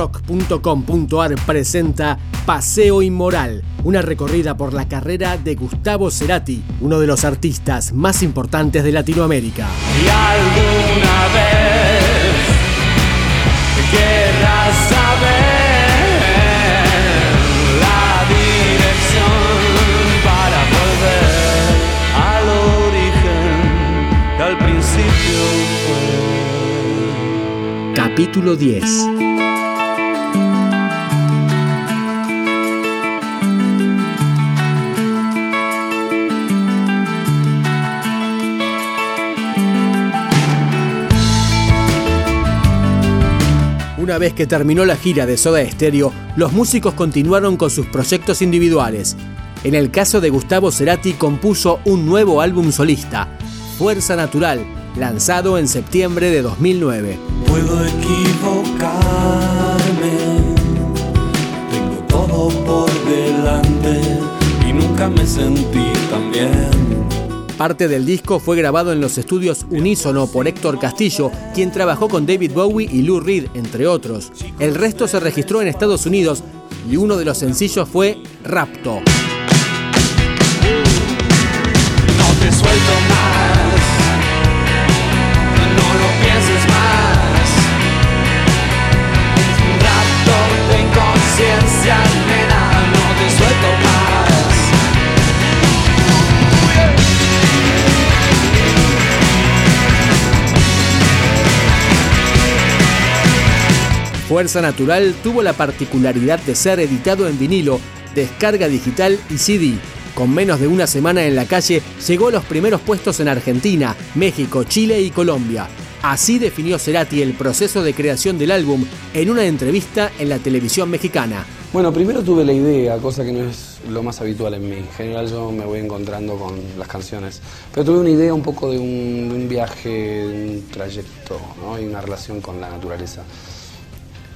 rock.com.ar presenta Paseo Inmoral, una recorrida por la carrera de Gustavo Cerati, uno de los artistas más importantes de Latinoamérica. Y alguna vez querrás saber la dirección para volver al origen que al principio fue. Capítulo 10 Una vez que terminó la gira de Soda Stereo, los músicos continuaron con sus proyectos individuales. En el caso de Gustavo Cerati compuso un nuevo álbum solista, Fuerza Natural, lanzado en septiembre de 2009. Puedo equivocarme, tengo todo por delante y nunca me sentí tan bien. Parte del disco fue grabado en los estudios Unísono por Héctor Castillo, quien trabajó con David Bowie y Lou Reed, entre otros. El resto se registró en Estados Unidos y uno de los sencillos fue Rapto. No Fuerza Natural tuvo la particularidad de ser editado en vinilo, descarga digital y CD. Con menos de una semana en la calle, llegó a los primeros puestos en Argentina, México, Chile y Colombia. Así definió Cerati el proceso de creación del álbum en una entrevista en la televisión mexicana. Bueno, primero tuve la idea, cosa que no es lo más habitual en mí. En general yo me voy encontrando con las canciones. Pero tuve una idea un poco de un, viaje, de un trayecto y una relación con la naturaleza.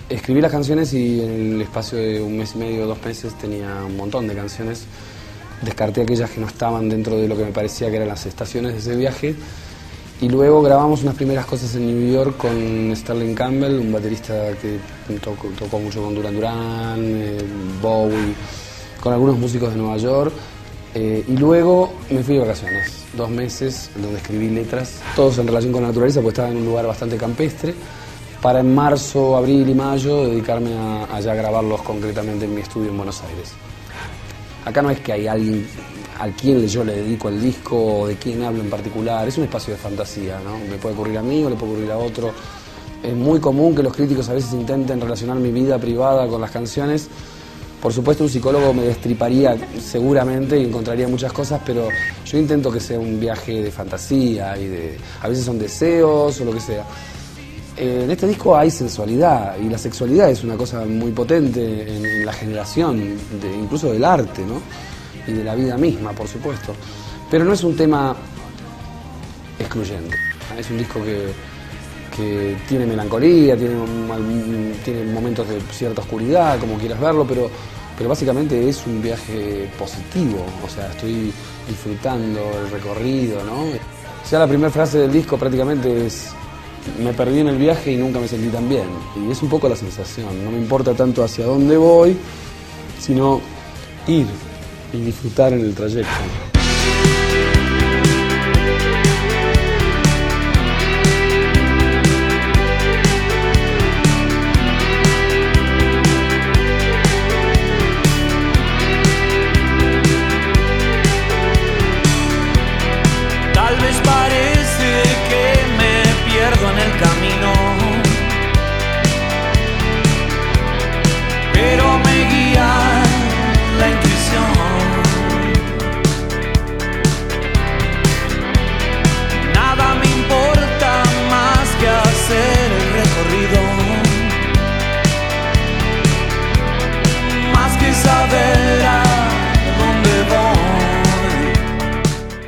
Escribí las canciones y en el espacio de un mes y medio, dos meses, tenía un montón de canciones. Descarté aquellas que no estaban dentro de lo que me parecía que eran las estaciones de ese viaje. Y luego grabamos unas primeras cosas en New York con Sterling Campbell, un baterista que tocó, mucho con Duran Duran, eh, Bowie, con algunos músicos de Nueva York. Eh, y luego me fui de vacaciones, dos meses, donde escribí letras, todos en relación con la naturaleza, porque estaba en un lugar bastante campestre para en marzo, abril y mayo dedicarme a, a ya grabarlos concretamente en mi estudio en Buenos Aires. Acá no es que hay alguien al quien yo le dedico el disco o de quién hablo en particular, es un espacio de fantasía, ¿no? Me puede ocurrir a mí o le puede ocurrir a otro. Es muy común que los críticos a veces intenten relacionar mi vida privada con las canciones. Por supuesto un psicólogo me destriparía seguramente y encontraría muchas cosas, pero yo intento que sea un viaje de fantasía y de a veces son deseos o lo que sea. Eh, en este disco hay sensualidad y la sexualidad es una cosa muy potente en, la generación, incluso del arte, ¿no? Y de la vida misma, por supuesto. Pero no es un tema excluyente. Es un disco que, que tiene melancolía, tiene, tiene momentos de cierta oscuridad, como quieras verlo, pero, pero básicamente es un viaje positivo. O sea, estoy disfrutando el recorrido, ¿no? O sea, la primera frase del disco prácticamente es me perdí en el viaje y nunca me sentí tan bien. Y es un poco la sensación. No me importa tanto hacia dónde voy, sino ir y disfrutar en el trayecto.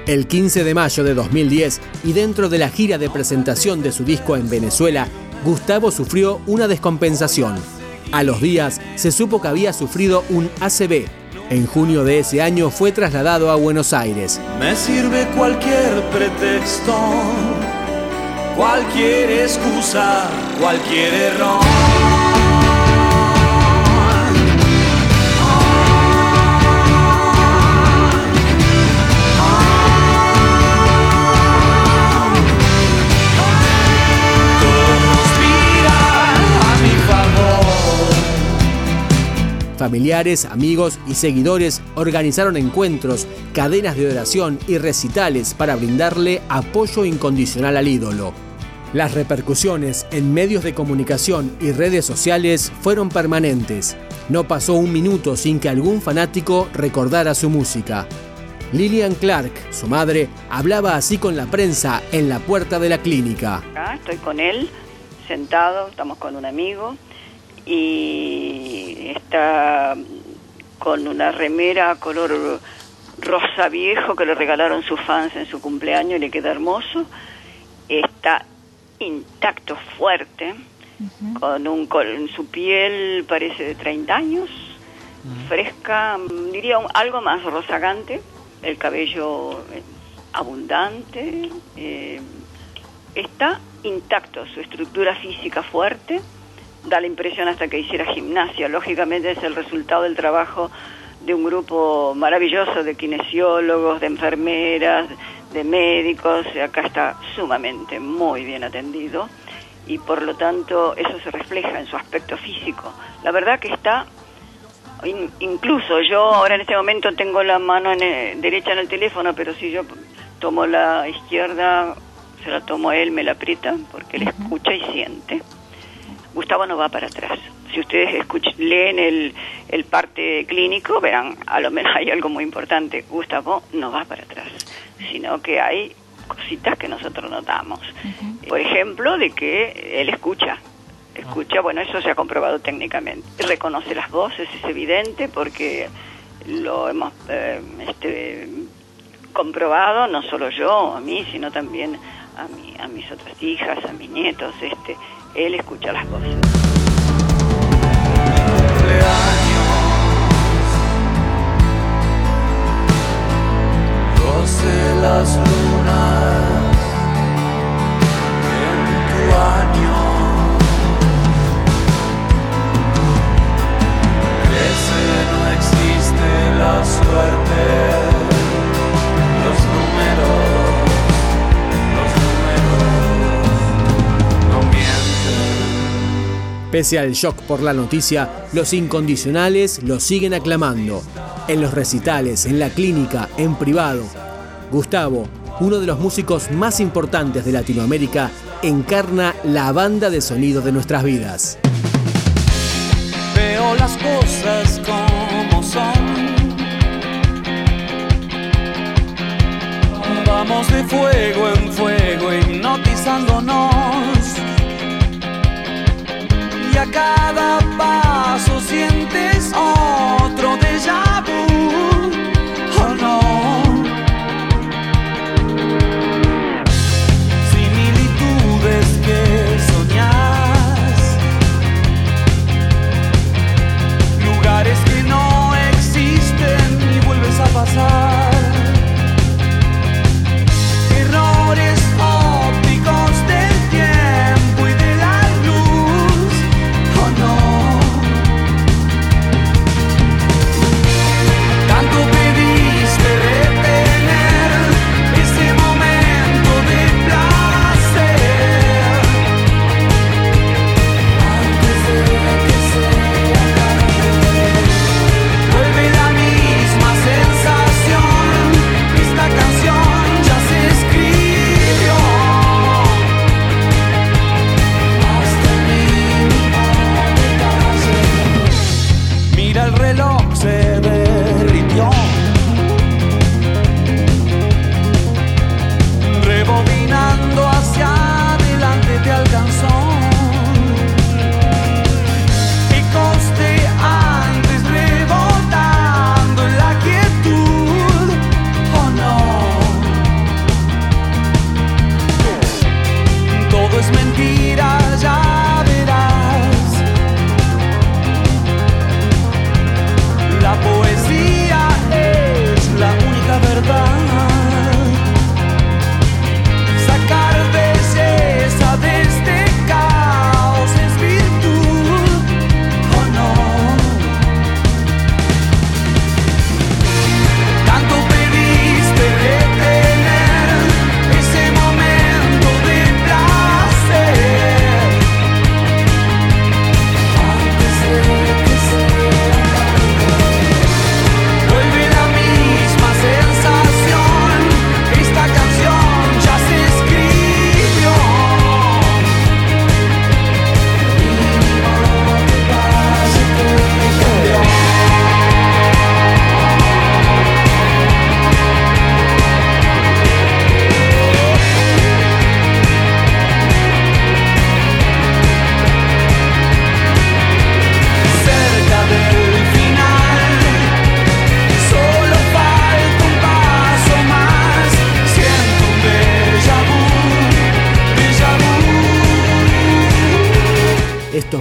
El 15 de mayo de 2010 y dentro de la gira de presentación de su disco en Venezuela, Gustavo sufrió una descompensación. A los días se supo que había sufrido un ACV. En junio de ese año fue trasladado a Buenos Aires. Me sirve cualquier pretexto, cualquier excusa, cualquier error. Familiares, amigos y seguidores organizaron encuentros, cadenas de oración y recitales para brindarle apoyo incondicional al ídolo. Las repercusiones en medios de comunicación y redes sociales fueron permanentes. No pasó un minuto sin que algún fanático recordara su música. Lillian Clark, su madre, hablaba así con la prensa en la puerta de la clínica. estoy con él, sentado, estamos con un amigo y está con una remera color rosa viejo que le regalaron sus fans en su cumpleaños y le queda hermoso. Está intacto, fuerte, con un con su piel parece de 30 años, fresca, diría algo más rozagante el cabello eh, abundante, eh, está intacto, su estructura física fuerte, da la impresión hasta que hiciera gimnasia, lógicamente es el resultado del trabajo de un grupo maravilloso de kinesiólogos, de enfermeras, de médicos, acá está sumamente muy bien atendido y por lo tanto eso se refleja en su aspecto físico. La verdad que está incluso yo ahora en este momento tengo la mano en derecha en el teléfono, pero si yo tomo la izquierda, se la tomo a él, me la aprieta, porque él escucha y siente. Gustavo no va para atrás. Si ustedes leen el, el parte clínico, verán, a lo menos hay algo muy importante. Gustavo no va para atrás, sino que hay cositas que nosotros notamos. Por ejemplo, de que él escucha, escucha, bueno, eso se ha comprobado técnicamente. Reconoce las voces, es evidente, porque lo hemos eh, este, comprobado, no solo yo, a mí, sino también a, mi, a mis otras hijas, a mis nietos, este, él escucha las voces. las Pese al shock por la noticia, los incondicionales lo siguen aclamando. En los recitales, en la clínica, en privado. Gustavo, uno de los músicos más importantes de Latinoamérica, encarna la banda de sonido de nuestras vidas. Veo las cosas como son. Vamos de fuego en fuego, hipnotizándonos cada paso sientes otro déjà vu,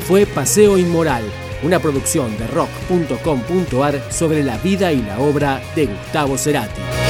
fue Paseo Inmoral, una producción de rock.com.ar sobre la vida y la obra de Gustavo Cerati.